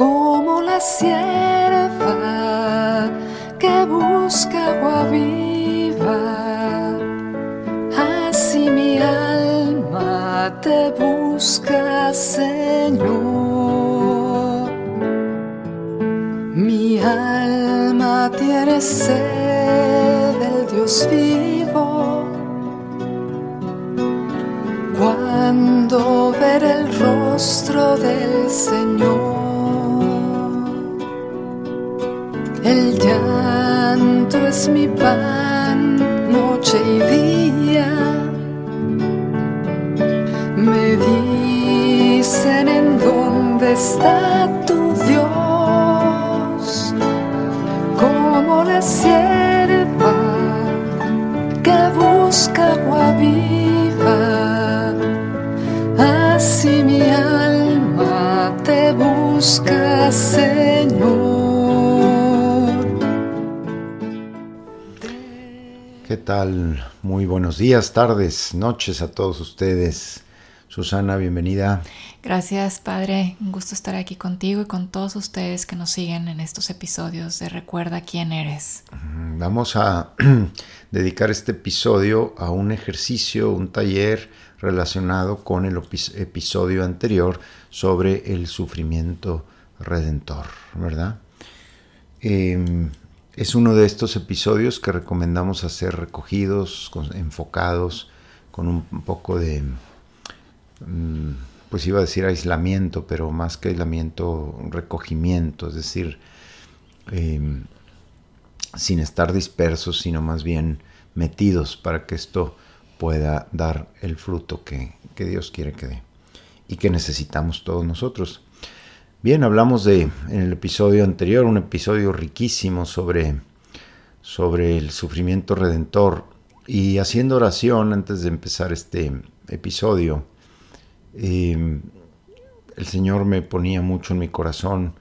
como la sierva que busca agua viva. Así mi alma te busca, Señor. Mi alma tiene sed del Dios vivo. Cuando ver el rostro del Señor. Es mi pan, noche y día. Me dicen en dónde está tu tal? Muy buenos días, tardes, noches a todos ustedes. Susana, bienvenida. Gracias, Padre. Un gusto estar aquí contigo y con todos ustedes que nos siguen en estos episodios de Recuerda quién eres. Vamos a dedicar este episodio a un ejercicio, un taller relacionado con el episodio anterior sobre el sufrimiento redentor, ¿verdad? Eh, es uno de estos episodios que recomendamos hacer recogidos, enfocados, con un poco de, mm, pues iba a decir aislamiento, pero más que aislamiento, recogimiento, es decir, em, sin estar dispersos, sino más bien metidos para que esto pueda dar el fruto que, que Dios quiere que dé y que necesitamos todos nosotros. Bien, hablamos de en el episodio anterior, un episodio riquísimo sobre, sobre el sufrimiento redentor. Y haciendo oración antes de empezar este episodio, eh, el Señor me ponía mucho en mi corazón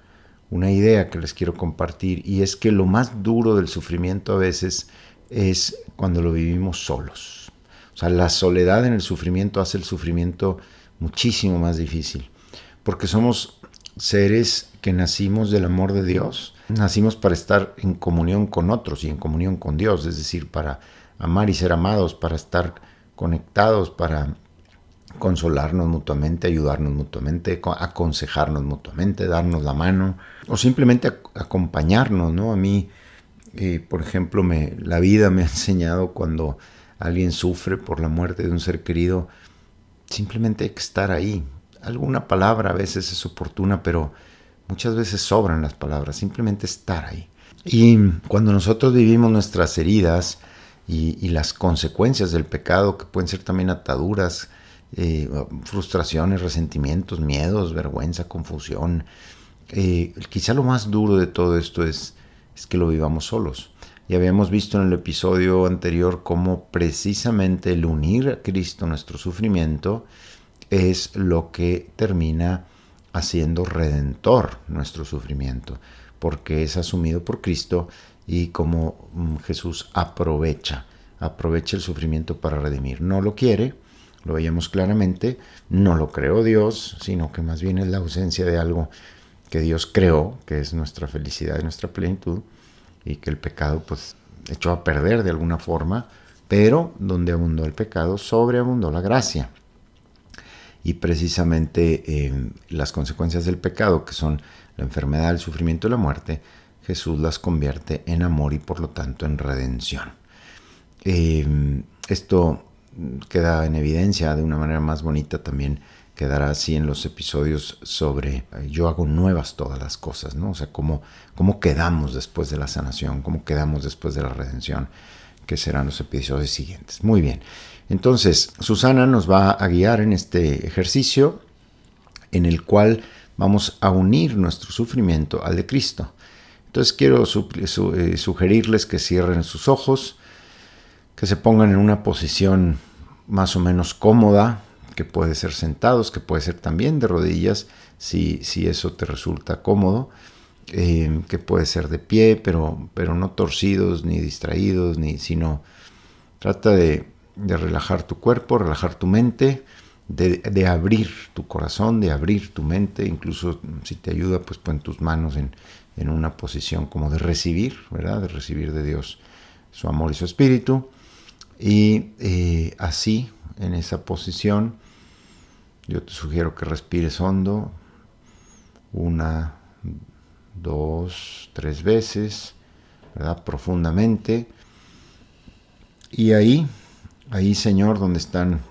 una idea que les quiero compartir y es que lo más duro del sufrimiento a veces es cuando lo vivimos solos. O sea, la soledad en el sufrimiento hace el sufrimiento muchísimo más difícil porque somos seres que nacimos del amor de Dios, nacimos para estar en comunión con otros y en comunión con Dios, es decir, para amar y ser amados, para estar conectados, para consolarnos mutuamente, ayudarnos mutuamente, aconsejarnos mutuamente, darnos la mano o simplemente acompañarnos, ¿no? A mí, eh, por ejemplo, me, la vida me ha enseñado cuando alguien sufre por la muerte de un ser querido, simplemente hay que estar ahí, alguna palabra a veces es oportuna, pero muchas veces sobran las palabras, simplemente estar ahí. Y cuando nosotros vivimos nuestras heridas y, las consecuencias del pecado, que pueden ser también ataduras, eh, frustraciones, resentimientos, miedos, vergüenza, confusión, eh, quizá lo más duro de todo esto es, es que lo vivamos solos. Y habíamos visto en el episodio anterior cómo precisamente el unir a Cristo nuestro sufrimiento es lo que termina haciendo redentor nuestro sufrimiento, porque es asumido por Cristo y como mm, Jesús aprovecha, aprovecha el sufrimiento para redimir. No lo quiere, lo veíamos claramente, no lo creó Dios, sino que más bien es la ausencia de algo que Dios creó, que es nuestra felicidad y nuestra plenitud, y que el pecado pues echó a perder de alguna forma, pero donde abundó el pecado, sobreabundó la gracia y precisamente eh, las consecuencias del pecado, que son la enfermedad, el sufrimiento y la muerte, Jesús las convierte en amor y por lo tanto en redención. Eh, esto queda en evidencia de una manera más bonita también quedará así en los episodios sobre eh, yo hago nuevas todas las cosas, ¿no? O sea, cómo, cómo quedamos después de la sanación, cómo quedamos después de la redención, que serán los episodios siguientes. Muy bien. Entonces, Susana nos va a guiar en este ejercicio en el cual vamos a unir nuestro sufrimiento al de Cristo. Entonces quiero eh, sugerirles que cierren sus ojos, que se pongan en una posición más o menos cómoda, que puede ser sentados, que puede ser también de rodillas, si, si eso te resulta cómodo, eh, que puede ser de pie, pero, pero no torcidos ni distraídos, ni, sino trata de, de relajar tu cuerpo, relajar tu mente de, abrir tu corazón, de abrir tu mente, incluso si te ayuda, pues pon tus manos en, en una posición como de recibir, ¿verdad? De recibir de Dios su amor y su espíritu. Y eh, así, en esa posición, yo te sugiero que respires hondo, una, dos, tres veces, ¿verdad? Profundamente. Y ahí, ahí Señor, donde están,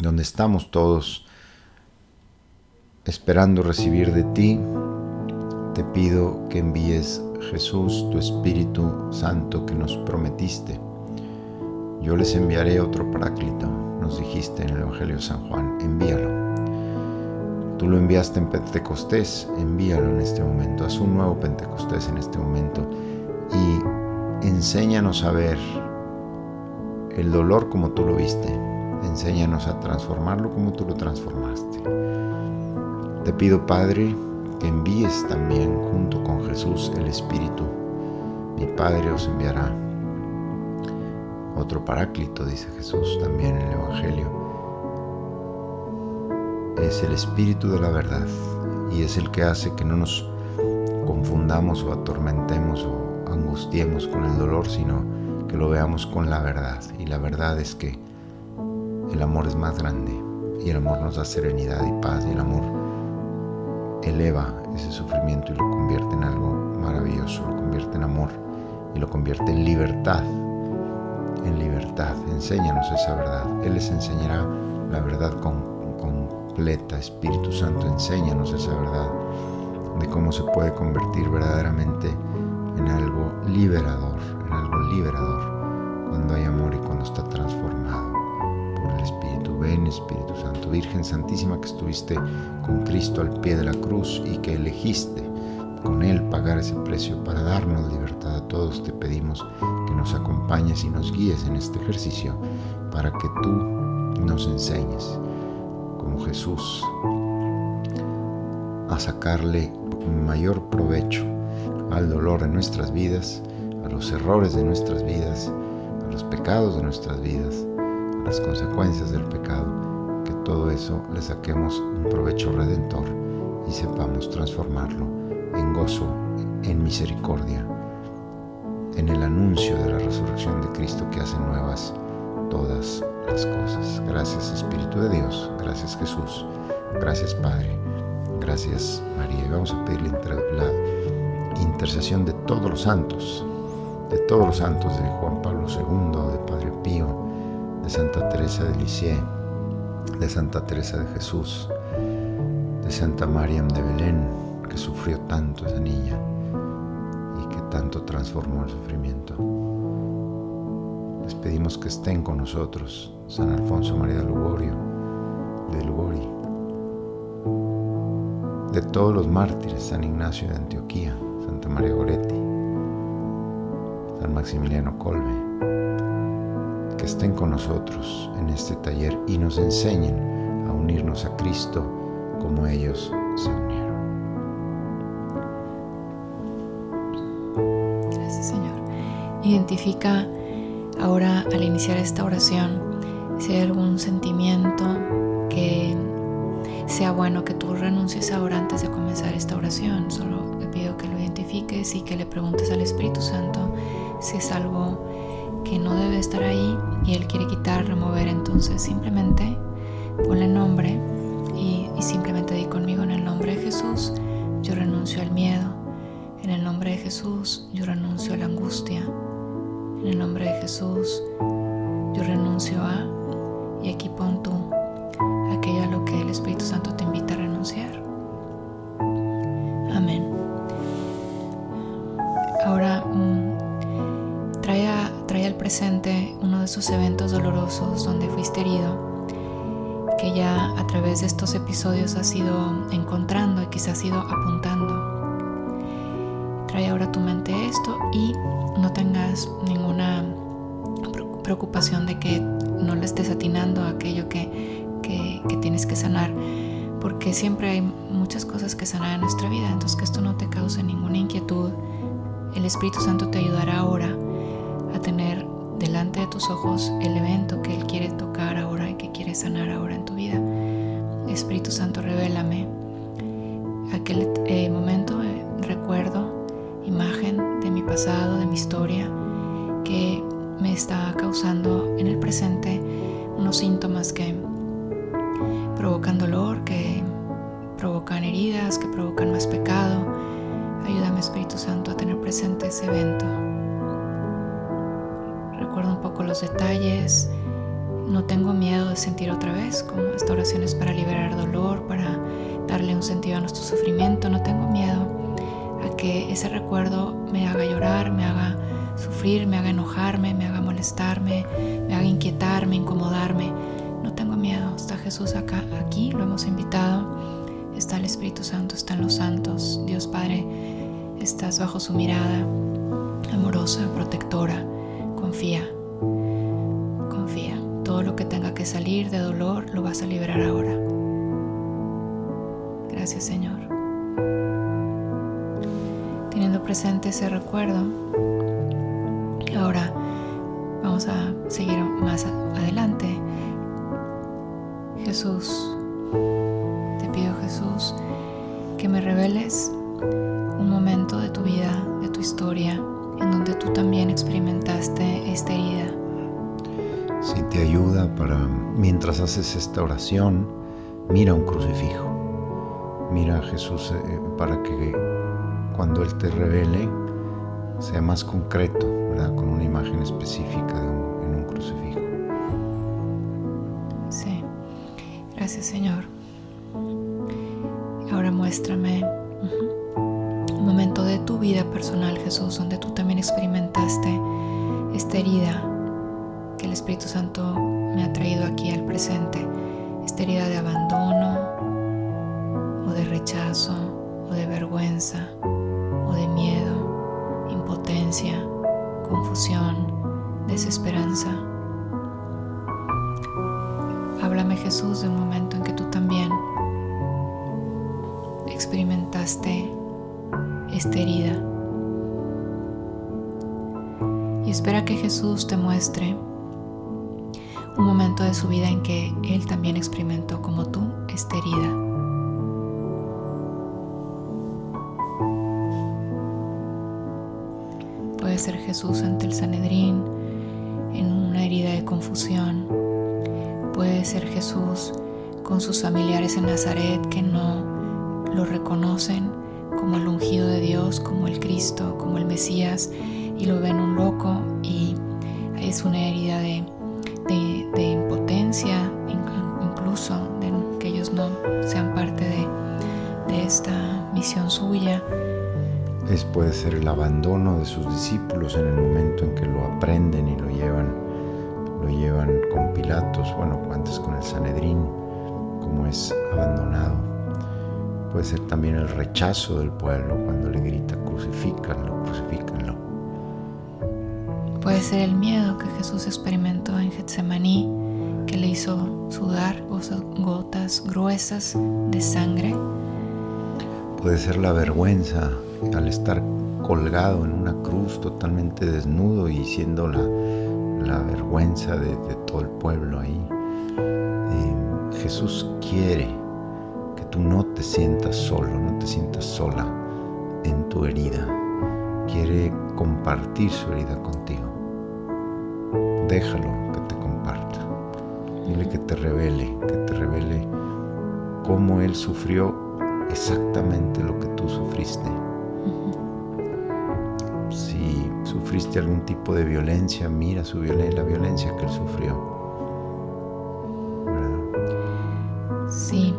donde estamos todos esperando recibir de ti, te pido que envíes Jesús, tu Espíritu Santo que nos prometiste. Yo les enviaré otro paráclito, nos dijiste en el Evangelio de San Juan, envíalo. Tú lo enviaste en Pentecostés, envíalo en este momento, haz un nuevo Pentecostés en este momento y enséñanos a ver el dolor como tú lo viste, enséñanos a transformarlo como tú lo transformaste. Te pido, Padre, que envíes también junto con Jesús el Espíritu. Mi Padre os enviará otro paráclito, dice Jesús también en el Evangelio. Es el Espíritu de la verdad y es el que hace que no nos confundamos o atormentemos o angustiemos con el dolor, sino que lo veamos con la verdad. Y la verdad es que el amor es más grande y el amor nos da serenidad y paz y el amor eleva ese sufrimiento y lo convierte en algo maravilloso, lo convierte en amor y lo convierte en libertad. En libertad, enséñanos esa verdad. Él les enseñará la verdad completa. Espíritu Santo, enséñanos esa verdad de cómo se puede convertir verdaderamente en algo liberador, en algo liberador, Espíritu Santo, Virgen Santísima que estuviste con Cristo al pie de la cruz y que elegiste con Él pagar ese precio para darnos libertad a todos, te pedimos que nos acompañes y nos guíes en este ejercicio para que tú nos enseñes, como Jesús, a sacarle mayor provecho al dolor de nuestras vidas, a los errores de nuestras vidas, a los pecados de nuestras vidas, las consecuencias del pecado, que todo eso le saquemos un provecho redentor y sepamos transformarlo en gozo, en misericordia, en el anuncio de la resurrección de Cristo que hace nuevas todas las cosas. Gracias Espíritu de Dios, gracias Jesús, gracias Padre, gracias María. Y vamos a pedirle la intercesión de todos los santos, de todos los santos de Juan Pablo II, de Padre Pío, de Santa Teresa de Lisieux, de Santa Teresa de Jesús, de Santa María de Belén, que sufrió tanto esa niña y que tanto transformó el sufrimiento. Les pedimos que estén con nosotros, San Alfonso María de Lugorio, de Lugori, de todos los mártires, San Ignacio de Antioquía, Santa María Goretti, San Maximiliano Colbe, que estén con nosotros en este taller y nos enseñen a unirnos a Cristo como ellos se unieron. Gracias Señor. Identifica ahora al iniciar esta oración si hay algún sentimiento que sea bueno que tú renuncies ahora antes de comenzar esta oración. Solo te pido que lo identifiques y que le preguntes al Espíritu Santo si es algo que no debe estar ahí y Él quiere quitar, remover. Entonces simplemente ponle nombre y, simplemente di conmigo en el nombre de Jesús. Yo renuncio al miedo. En el nombre de Jesús yo renuncio a la angustia. En el nombre de Jesús yo renuncio a, y aquí pon tú, aquello a lo que el Espíritu Santo te invita a renunciar. Presente uno de esos eventos dolorosos donde fuiste herido, que ya a través de estos episodios has ido encontrando y quizás has ido apuntando. Trae ahora a tu mente esto y no tengas ninguna pre- preocupación de que no le estés atinando a aquello que, que- que tienes que sanar, porque siempre hay muchas cosas que sanar en nuestra vida, entonces que esto no te cause ninguna inquietud. El Espíritu Santo te ayudará ahora a tener delante de tus ojos el evento que Él quiere tocar ahora y que quiere sanar ahora en tu vida. Espíritu Santo, revélame aquel eh, momento, eh, recuerdo, imagen de mi pasado, de mi historia, que me está causando en el presente unos síntomas que provocan dolor, que provocan heridas, que provocan más pecado. Ayúdame Espíritu Santo a tener presente ese evento. Los detalles. No tengo miedo de sentir otra vez, como esta oración es para liberar dolor, para darle un sentido a nuestro sufrimiento. No tengo miedo a que ese recuerdo me haga llorar, me haga sufrir, me haga enojarme, me haga molestarme, me haga inquietarme, incomodarme. No tengo miedo, está Jesús acá, aquí, lo hemos invitado. Está el Espíritu Santo, están los santos. Dios Padre, estás bajo su mirada amorosa, protectora. Confía. Salir de dolor lo vas a liberar ahora. Gracias Señor. Teniendo presente ese recuerdo, ahora vamos a seguir más adelante. Jesús, te pido Jesús que me reveles ayuda para, mientras haces esta oración, mira un crucifijo. Mira a Jesús eh, para que cuando Él te revele sea más concreto, ¿verdad? Con una imagen específica de un, en un crucifijo. Sí, gracias Señor. Ahora muéstrame un momento de tu vida personal, Jesús, donde tú también experimentaste esta herida Espíritu Santo me ha traído aquí al presente, esta herida de abandono o de rechazo o de vergüenza o de miedo, impotencia, confusión, desesperanza. Háblame Jesús de un momento en que tú también experimentaste esta herida. Y espera que Jesús te muestre un momento de su vida en que Él también experimentó como tú esta herida. Puede ser Jesús ante el Sanedrín en una herida de confusión. Puede ser Jesús con sus familiares en Nazaret que no lo reconocen como el ungido de Dios, como el Cristo, como el Mesías, y lo ven un loco y es una herida de, de, impotencia, incluso de que ellos no sean parte de, de esta misión suya. Es, puede ser el abandono de sus discípulos en el momento en que lo aprenden y lo llevan, lo llevan con Pilatos, bueno, antes con el Sanedrín, como es abandonado. Puede ser también el rechazo del pueblo cuando le grita crucifícanlo, crucifícanlo. Puede ser el miedo que Jesús experimentó en Getsemaní, que le hizo sudar gotas gruesas de sangre. Puede ser la vergüenza al estar colgado en una cruz totalmente desnudo y siendo la, vergüenza de, de, todo el pueblo ahí. Eh, Jesús quiere que tú no te sientas solo, no te sientas sola en tu herida. Quiere compartir su herida contigo. Déjalo que te comparta. Dile que te revele, que te revele cómo Él sufrió exactamente lo que tú sufriste. Si sufriste algún tipo de violencia, mira su violencia, la violencia que Él sufrió. Sí,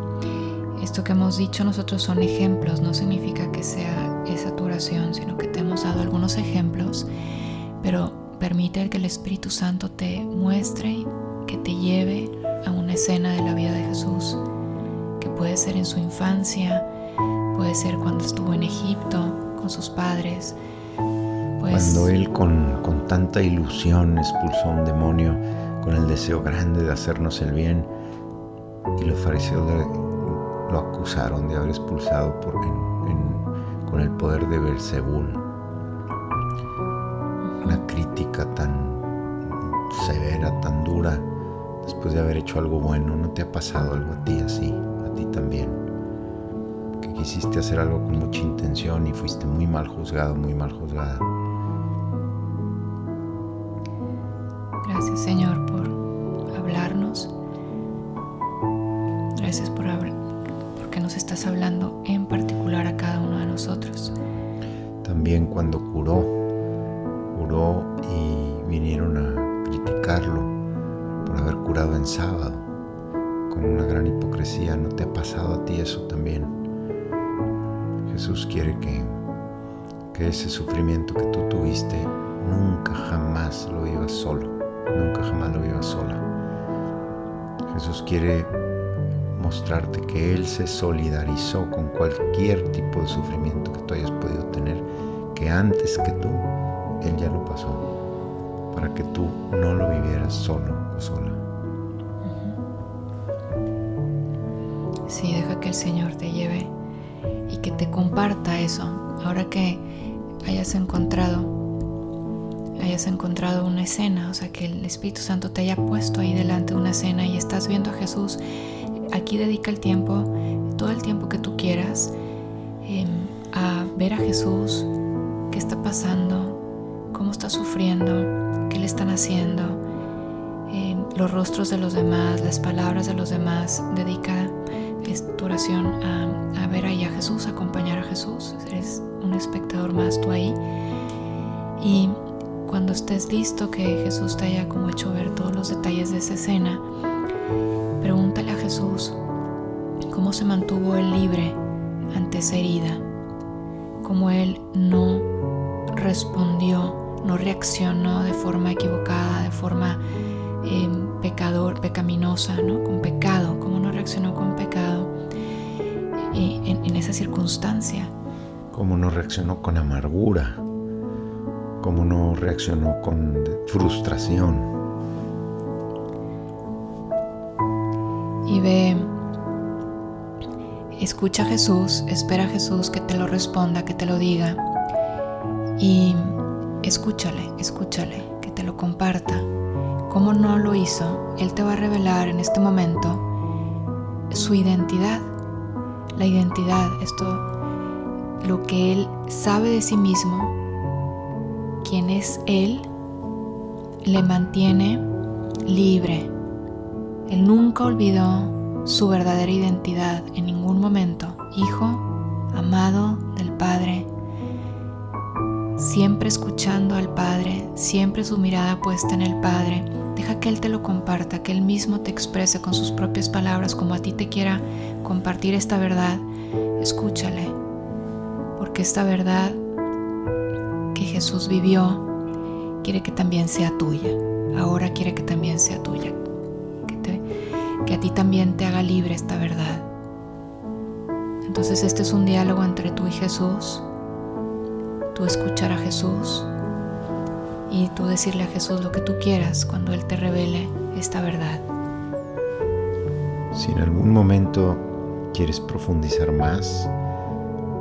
esto que hemos dicho nosotros son ejemplos, no significa que sea esa tu oración, sino que te hemos dado algunos ejemplos, pero permite que el Espíritu Santo te muestre, que te lleve a una escena de la vida de Jesús, que puede ser en su infancia, puede ser cuando estuvo en Egipto con sus padres. Pues, cuando él con, con tanta ilusión expulsó a un demonio con el deseo grande de hacernos el bien y los fariseos lo acusaron de haber expulsado con el poder de Beelzebul. Una crítica tan severa, tan dura, después de haber hecho algo bueno. ¿No te ha pasado algo a ti así, a ti también. Que quisiste hacer algo con mucha intención y fuiste muy mal juzgado, muy mal juzgada. Gracias Señor por hablarnos. Gracias por porque nos estás hablando en particular a cada uno de nosotros. También cuando curó criticarlo por haber curado en sábado con una gran hipocresía. ¿No te ha pasado a ti eso también? Jesús quiere que, que ese sufrimiento que tú tuviste nunca jamás lo vivas solo, nunca jamás lo vivas sola. Jesús quiere mostrarte que Él se solidarizó con cualquier tipo de sufrimiento que tú hayas podido tener, que antes que tú, Él ya lo pasó, para que tú no lo vivieras solo o sola. Sí, deja que el Señor te lleve y que te comparta eso. Ahora que hayas encontrado hayas encontrado una escena, o sea, que el Espíritu Santo te haya puesto ahí delante de una escena y estás viendo a Jesús aquí dedica el tiempo, todo el tiempo que tú quieras, em, a ver a Jesús, qué está pasando, cómo está sufriendo, qué le están haciendo, em, los rostros de los demás, las palabras de los demás. Dedica tu oración a, a ver ahí a Jesús, a acompañar a Jesús. Eres un espectador más tú ahí. Y cuando estés listo, que Jesús te haya como hecho ver todos los detalles de esa escena, Pregúntale a Jesús cómo se mantuvo él libre ante esa herida, cómo él no respondió, no reaccionó de forma equivocada, de forma em, pecador, pecaminosa, ¿no? con pecado, cómo no reaccionó con pecado eh, en, en esa circunstancia. Cómo no reaccionó con amargura, cómo no reaccionó con frustración y ve, escucha a Jesús, espera a Jesús que te lo responda, que te lo diga y escúchale, escúchale, que te lo comparta. Como no lo hizo, Él te va a revelar en este momento su identidad. La identidad, esto, lo que Él sabe de sí mismo, quién es Él, le mantiene libre él nunca olvidó su verdadera identidad en ningún momento. Hijo, amado del Padre, siempre escuchando al Padre, siempre su mirada puesta en el Padre. Deja que Él te lo comparta, que Él mismo te exprese con sus propias palabras como a ti te quiera compartir esta verdad. Escúchale, porque esta verdad que Jesús vivió quiere que también sea tuya. Ahora quiere que también sea tuya que a ti también te haga libre esta verdad. Entonces este es un diálogo entre tú y Jesús, tú escuchar a Jesús y tú decirle a Jesús lo que tú quieras cuando Él te revele esta verdad. Si en algún momento quieres profundizar más,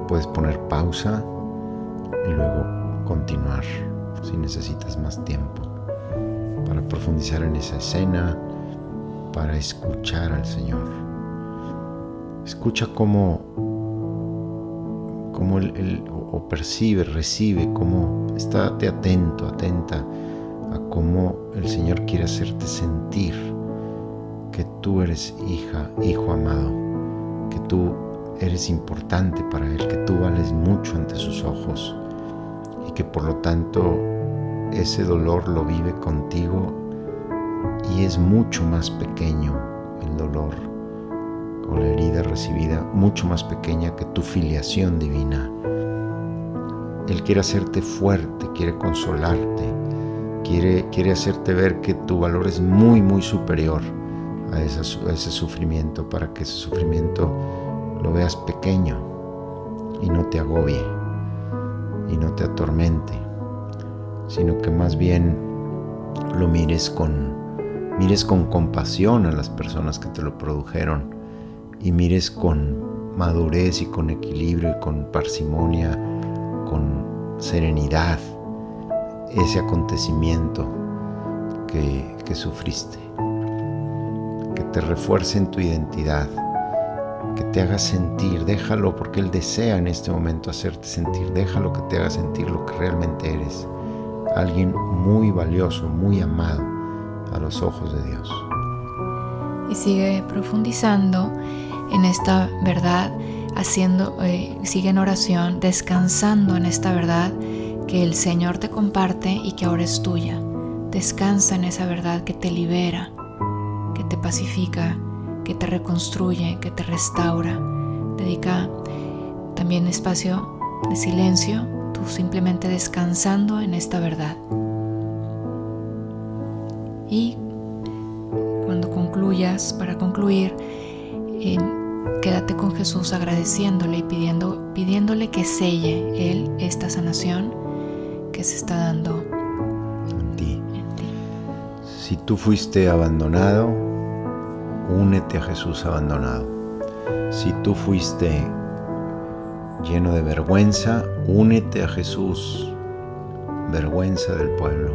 puedes poner pausa y luego continuar si necesitas más tiempo para profundizar en esa escena para escuchar al Señor. Escucha cómo, cómo él, o percibe, recibe, cómo estate atento, atenta a cómo el Señor quiere hacerte sentir que tú eres hija, hijo amado, que tú eres importante para Él, que tú vales mucho ante sus ojos y que por lo tanto ese dolor lo vive contigo y es mucho más pequeño el dolor o la herida recibida, mucho más pequeña que tu filiación divina. Él quiere hacerte fuerte, quiere consolarte, quiere, quiere hacerte ver que tu valor es muy, muy superior a, ese sufrimiento, para que ese sufrimiento lo veas pequeño y no te agobie y no te atormente, sino que más bien lo mires con, mires con compasión a las personas que te lo produjeron y mires con madurez y con equilibrio y con parsimonia, con serenidad ese acontecimiento que, que sufriste. Que te refuerce en tu identidad, te haga sentir, déjalo porque Él desea en este momento hacerte sentir, déjalo que te haga sentir lo que realmente eres, alguien muy valioso, muy amado a los ojos de Dios. Y sigue profundizando en esta verdad, haciendo, eh, sigue en oración, descansando en esta verdad que el Señor te comparte y que ahora es tuya. Descansa en esa verdad que te libera, que te pacifica, que te reconstruye, que te restaura. Dedica también espacio de silencio, tú simplemente descansando en esta verdad. Y cuando concluyas, para concluir, eh, quédate con Jesús agradeciéndole y pidiendo, pidiéndole que selle Él esta sanación que se está dando en ti. Si tú fuiste abandonado, únete a Jesús abandonado. Si tú fuiste lleno de vergüenza, únete a Jesús, vergüenza del pueblo.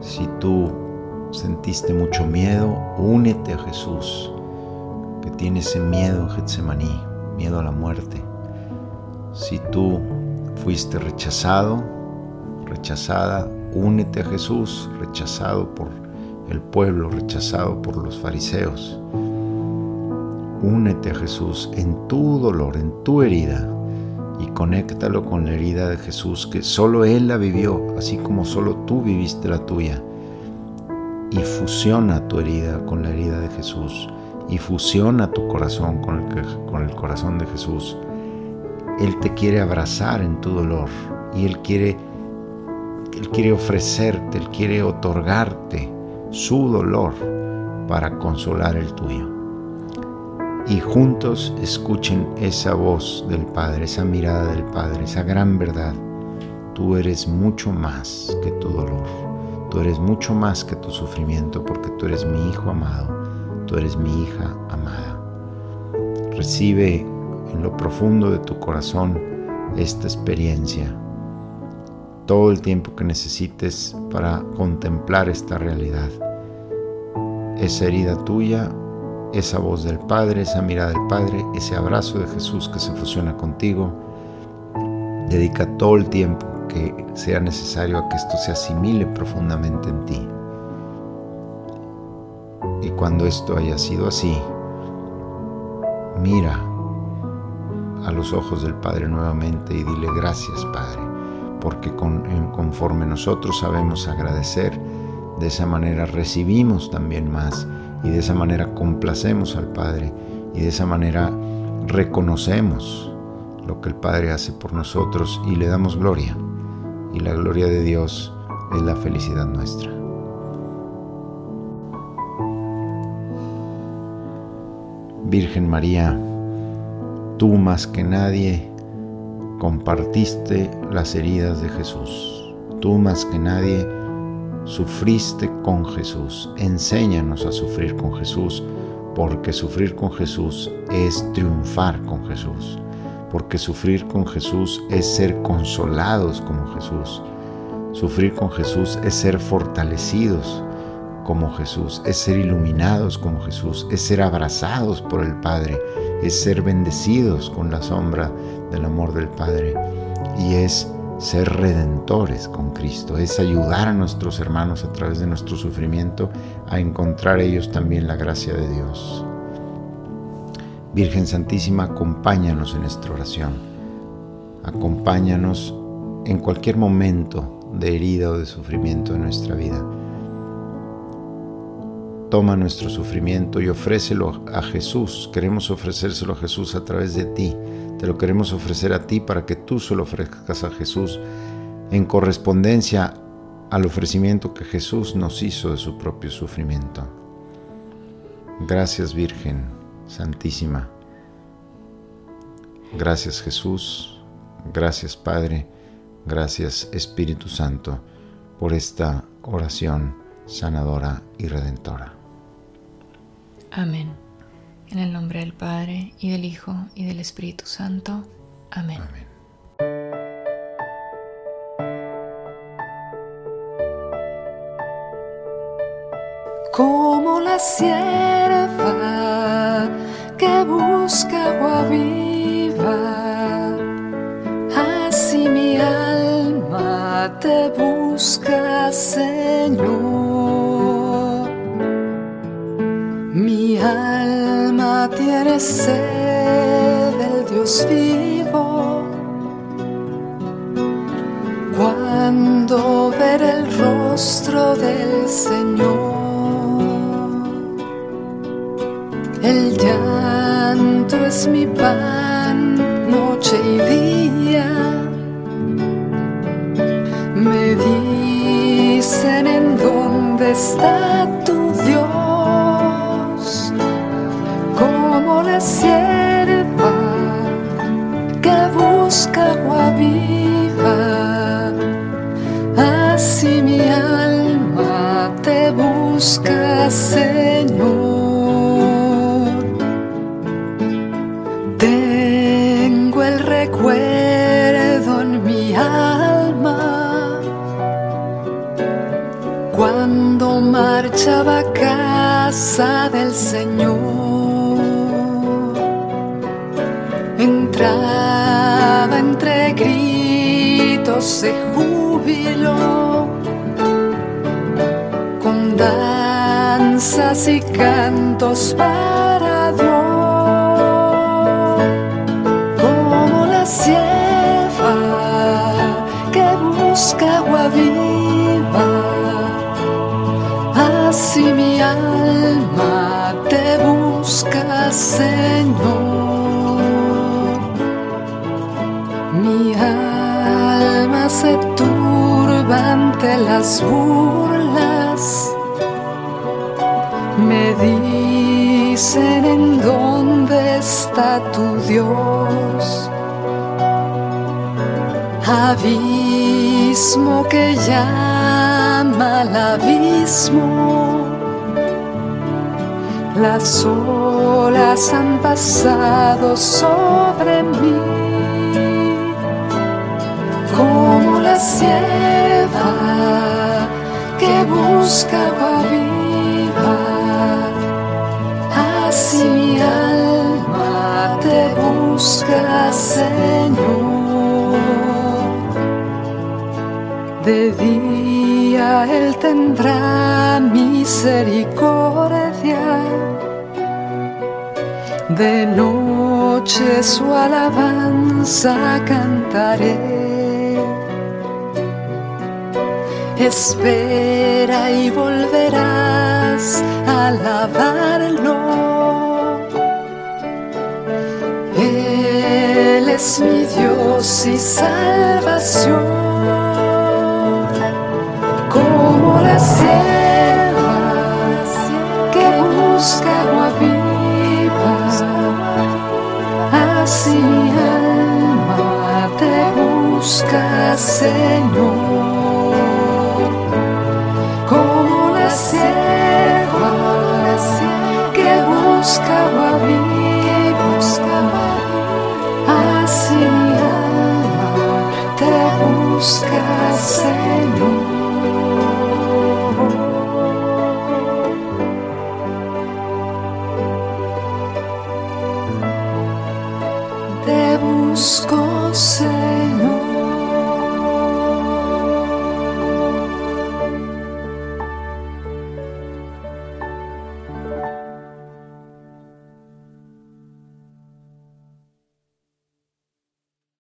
Si tú sentiste mucho miedo, únete a Jesús, que tiene ese miedo Getsemaní, miedo a la muerte. Si tú fuiste rechazado, rechazada, únete a Jesús, rechazado por el pueblo rechazado por los fariseos. Únete a Jesús en tu dolor, en tu herida, y conéctalo con la herida de Jesús, que solo Él la vivió, así como solo tú viviste la tuya. Y fusiona tu herida con la herida de Jesús, y fusiona tu corazón con el, corazón de Jesús. Él te quiere abrazar en tu dolor, y Él quiere, Él quiere ofrecerte, Él quiere otorgarte su dolor para consolar el tuyo. Y juntos escuchen esa voz del Padre, esa mirada del Padre, esa gran verdad. Tú eres mucho más que tu dolor. Tú eres mucho más que tu sufrimiento porque tú eres mi hijo amado. Tú eres mi hija amada. Recibe en lo profundo de tu corazón esta experiencia todo el tiempo que necesites para contemplar esta realidad. Esa herida tuya, esa voz del Padre, esa mirada del Padre, ese abrazo de Jesús que se fusiona contigo. Dedica todo el tiempo que sea necesario a que esto se asimile profundamente en ti. Y cuando esto haya sido así, mira a los ojos del Padre nuevamente y dile gracias Padre porque conforme nosotros sabemos agradecer, de esa manera recibimos también más y de esa manera complacemos al Padre y de esa manera reconocemos lo que el Padre hace por nosotros y le damos gloria. Y la gloria de Dios es la felicidad nuestra. Virgen María, tú más que nadie compartiste las heridas de Jesús. Tú más que nadie sufriste con Jesús. Enséñanos a sufrir con Jesús, porque sufrir con Jesús es triunfar con Jesús. Porque sufrir con Jesús es ser consolados como Jesús. Sufrir con Jesús es ser fortalecidos como Jesús, es ser iluminados como Jesús, es ser abrazados por el Padre, es ser bendecidos con la sombra del amor del Padre y es ser redentores con Cristo, es ayudar a nuestros hermanos a través de nuestro sufrimiento a encontrar ellos también la gracia de Dios. Virgen Santísima, acompáñanos en nuestra oración, acompáñanos en cualquier momento de herida o de sufrimiento de nuestra vida Toma nuestro sufrimiento y ofrécelo a Jesús. Queremos ofrecérselo a Jesús a través de ti. Te lo queremos ofrecer a ti para que tú se lo ofrezcas a Jesús en correspondencia al ofrecimiento que Jesús nos hizo de su propio sufrimiento. Gracias Virgen Santísima. Gracias Jesús. Gracias Padre. Gracias Espíritu Santo por esta oración sanadora y redentora. Amén. En el nombre del Padre, y del Hijo, y del Espíritu Santo. Amén. Amén. Como la sierva que busca viva, así mi alma te busca, Señor. Alma tiene sed del Dios vivo. Cuando ver el rostro del Señor. El llanto es mi pan noche y día. Me dicen en dónde está tu te busca, Señor. Tengo el recuerdo en mi alma cuando marchaba a casa del Señor. Entraba entre gritos de júbilo danzas y cantos para Dios. como la sierva que busca agua viva. Así mi alma te busca, Señor. Mi alma se turba ante las burlas. Dicen en dónde está tu Dios. Abismo que llama al abismo. Las olas han pasado sobre mí como la sierva que busca agua busca, Señor. De día Él tendrá misericordia. De noche su alabanza cantaré. Espera y volverás a alabarlo. Es mi Dios y salvación.